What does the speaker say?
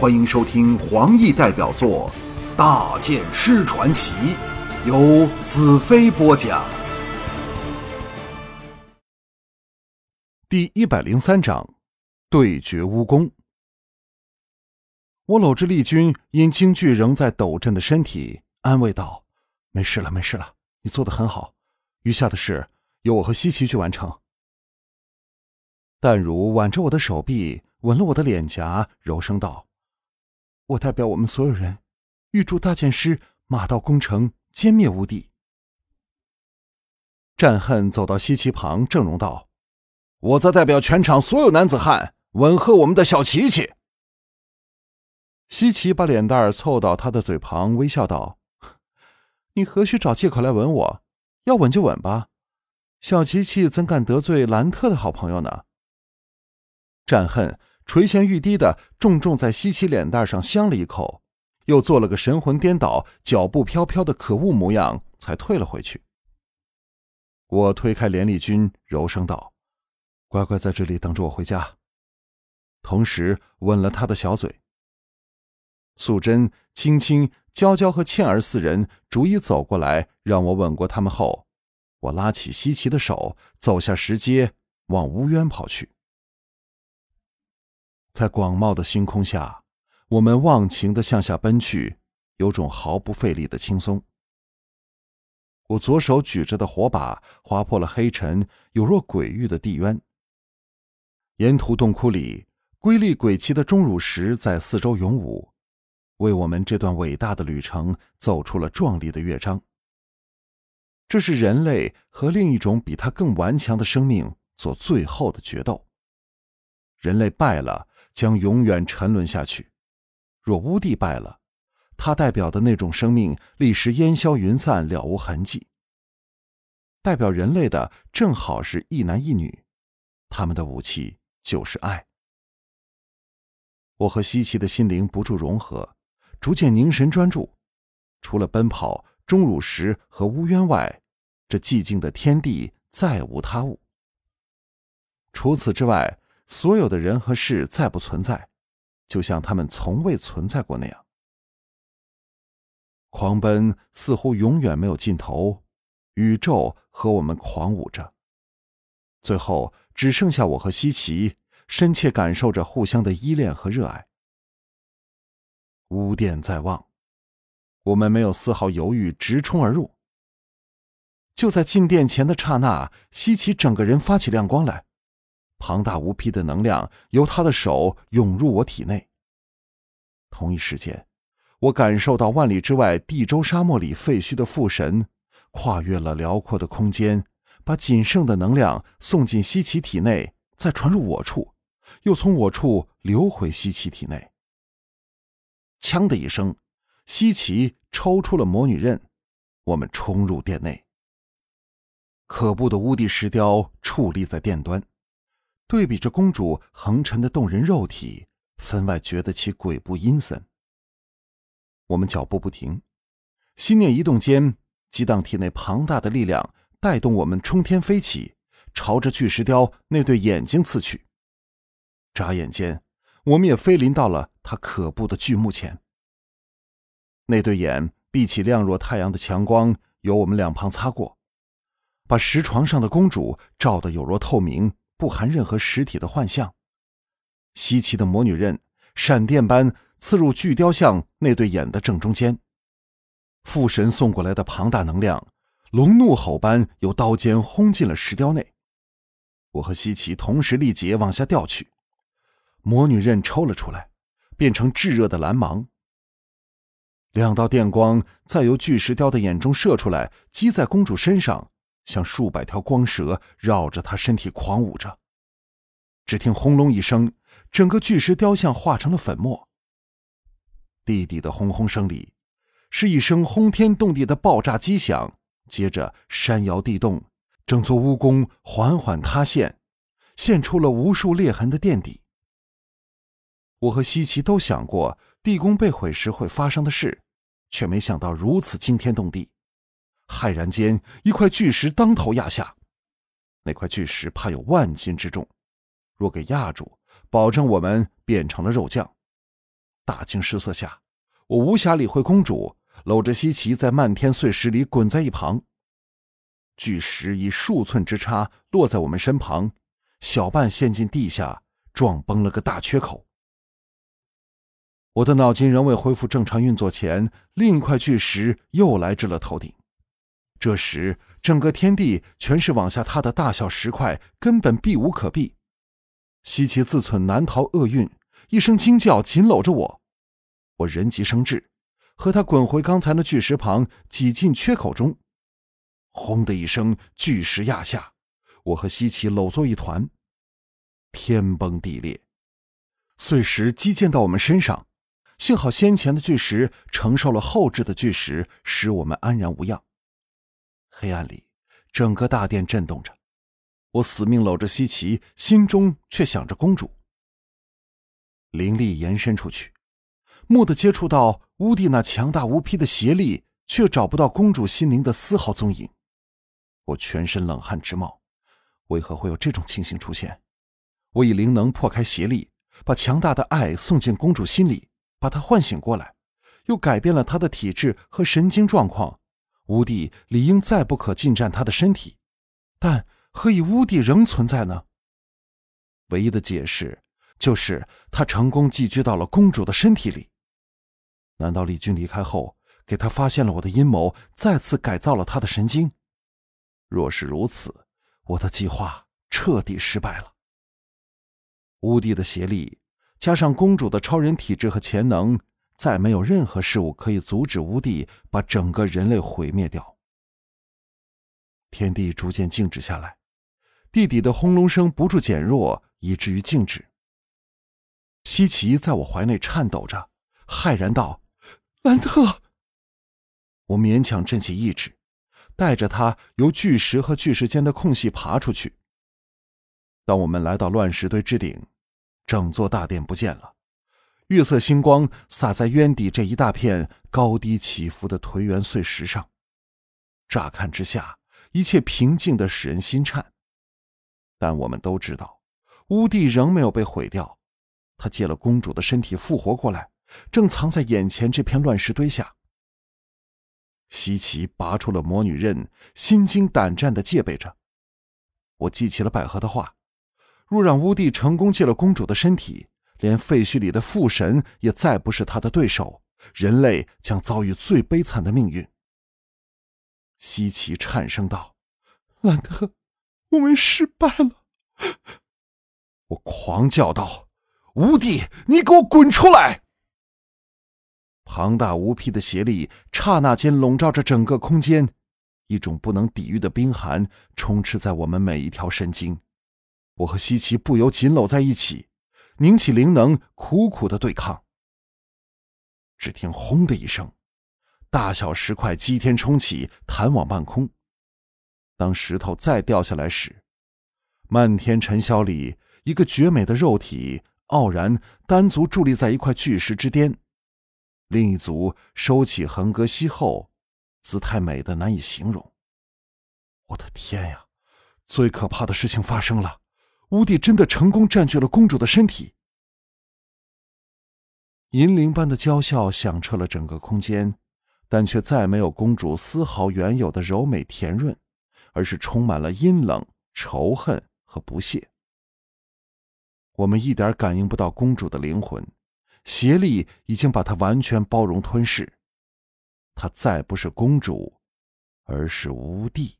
欢迎收听黄奕代表作《大剑师传奇》，由子飞播讲。第一百零三章，对决蜈蚣。我搂着丽君因惊惧仍在抖震的身体，安慰道：“没事了，没事了，你做的很好。余下的事由我和西岐去完成。”淡如挽着我的手臂，吻了我的脸颊，柔声道：“我代表我们所有人，预祝大剑师马到功成，歼灭无敌。”战恨走到西岐旁，郑容道：“我则代表全场所有男子汉，吻贺我们的小琪琪。”西岐把脸蛋凑到他的嘴旁，微笑道：“你何须找借口来吻我？要吻就吻吧。小琪琪怎敢得罪兰特的好朋友呢？”战恨垂涎欲滴的重重在西岐脸蛋上香了一口，又做了个神魂颠倒、脚步飘飘的可恶模样，才退了回去。我推开连丽君，柔声道：“乖乖在这里等着我回家。”同时吻了他的小嘴。素贞、青青、娇娇和倩儿四人逐一走过来，让我吻过他们后，我拉起西岐的手，走下石阶，往乌渊跑去。在广袤的星空下，我们忘情的向下奔去，有种毫不费力的轻松。我左手举着的火把划破了黑沉，有若鬼域的地渊。沿途洞窟里，瑰丽诡奇的钟乳石在四周咏舞，为我们这段伟大的旅程奏出了壮丽的乐章。这是人类和另一种比它更顽强的生命做最后的决斗。人类败了。将永远沉沦下去。若乌帝败了，他代表的那种生命立时烟消云散，了无痕迹。代表人类的正好是一男一女，他们的武器就是爱。我和西岐的心灵不住融合，逐渐凝神专注。除了奔跑、钟乳石和乌渊外，这寂静的天地再无他物。除此之外。所有的人和事再不存在，就像他们从未存在过那样。狂奔似乎永远没有尽头，宇宙和我们狂舞着，最后只剩下我和西岐，深切感受着互相的依恋和热爱。乌殿在望，我们没有丝毫犹豫，直冲而入。就在进殿前的刹那，西岐整个人发起亮光来。庞大无匹的能量由他的手涌入我体内。同一时间，我感受到万里之外地州沙漠里废墟的父神跨越了辽阔的空间，把仅剩的能量送进西岐体内，再传入我处，又从我处流回西岐体内。锵的一声，西岐抽出了魔女刃，我们冲入殿内。可怖的乌地石雕矗立在殿端。对比着公主横陈的动人肉体，分外觉得其鬼不阴森。我们脚步不停，心念一动间，激荡体内庞大的力量，带动我们冲天飞起，朝着巨石雕那对眼睛刺去。眨眼间，我们也飞临到了他可怖的巨目前。那对眼闭起，亮若太阳的强光由我们两旁擦过，把石床上的公主照得有若透明。不含任何实体的幻象，稀奇的魔女刃闪电般刺入巨雕像那对眼的正中间。父神送过来的庞大能量，龙怒吼般由刀尖轰进了石雕内。我和西奇同时力竭往下掉去，魔女刃抽了出来，变成炙热的蓝芒。两道电光再由巨石雕的眼中射出来，击在公主身上。像数百条光蛇绕着她身体狂舞着，只听轰隆一声，整个巨石雕像化成了粉末。地底的轰轰声里，是一声轰天动地的爆炸击响，接着山摇地动，整座巫宫缓缓塌陷，现出了无数裂痕的垫底。我和西奇都想过地宫被毁时会发生的事，却没想到如此惊天动地。骇然间，一块巨石当头压下。那块巨石怕有万斤之重，若给压住，保证我们变成了肉酱。大惊失色下，我无暇理会公主，搂着西岐在漫天碎石里滚在一旁。巨石以数寸之差落在我们身旁，小半陷进地下，撞崩了个大缺口。我的脑筋仍未恢复正常运作前，另一块巨石又来至了头顶。这时，整个天地全是往下塌的大小石块，根本避无可避。西岐自忖难逃厄运，一声惊叫，紧搂着我。我人急生智，和他滚回刚才那巨石旁，挤进缺口中。轰的一声，巨石压下，我和西岐搂作一团。天崩地裂，碎石击溅到我们身上。幸好先前的巨石承受了后置的巨石，使我们安然无恙。黑暗里，整个大殿震动着，我死命搂着西奇，心中却想着公主。灵力延伸出去，蓦地接触到乌帝那强大无匹的邪力，却找不到公主心灵的丝毫踪影。我全身冷汗直冒，为何会有这种情形出现？我以灵能破开邪力，把强大的爱送进公主心里。把她唤醒过来，又改变了他的体质和神经状况。乌帝理应再不可进占他的身体，但何以乌帝仍存在呢？唯一的解释就是他成功寄居到了公主的身体里。难道李军离开后给他发现了我的阴谋，再次改造了他的神经？若是如此，我的计划彻底失败了。乌帝的邪力。加上公主的超人体质和潜能，再没有任何事物可以阻止乌帝把整个人类毁灭掉。天地逐渐静止下来，地底的轰隆声不住减弱，以至于静止。西奇在我怀内颤抖着，骇然道：“兰特！”我勉强振起意志，带着他由巨石和巨石间的空隙爬出去。当我们来到乱石堆之顶。整座大殿不见了，月色星光洒在渊底这一大片高低起伏的颓垣碎石上，乍看之下，一切平静的使人心颤。但我们都知道，乌帝仍没有被毁掉，他借了公主的身体复活过来，正藏在眼前这片乱石堆下。西岐拔出了魔女刃，心惊胆战的戒备着。我记起了百合的话。若让乌帝成功借了公主的身体，连废墟里的父神也再不是他的对手，人类将遭遇最悲惨的命运。西岐颤声道：“兰特，我们失败了。”我狂叫道：“乌帝，你给我滚出来！”庞大无匹的邪力刹那间笼罩着整个空间，一种不能抵御的冰寒充斥在我们每一条神经。我和西岐不由紧搂在一起，凝起灵能，苦苦的对抗。只听“轰”的一声，大小石块激天冲起，弹往半空。当石头再掉下来时，漫天尘嚣里，一个绝美的肉体傲然单足伫立在一块巨石之巅，另一足收起横膈膝后，姿态美得难以形容。我的天呀！最可怕的事情发生了。乌帝真的成功占据了公主的身体，银铃般的娇笑响彻了整个空间，但却再没有公主丝毫原有的柔美甜润，而是充满了阴冷、仇恨和不屑。我们一点感应不到公主的灵魂，邪力已经把她完全包容吞噬，她再不是公主，而是巫帝。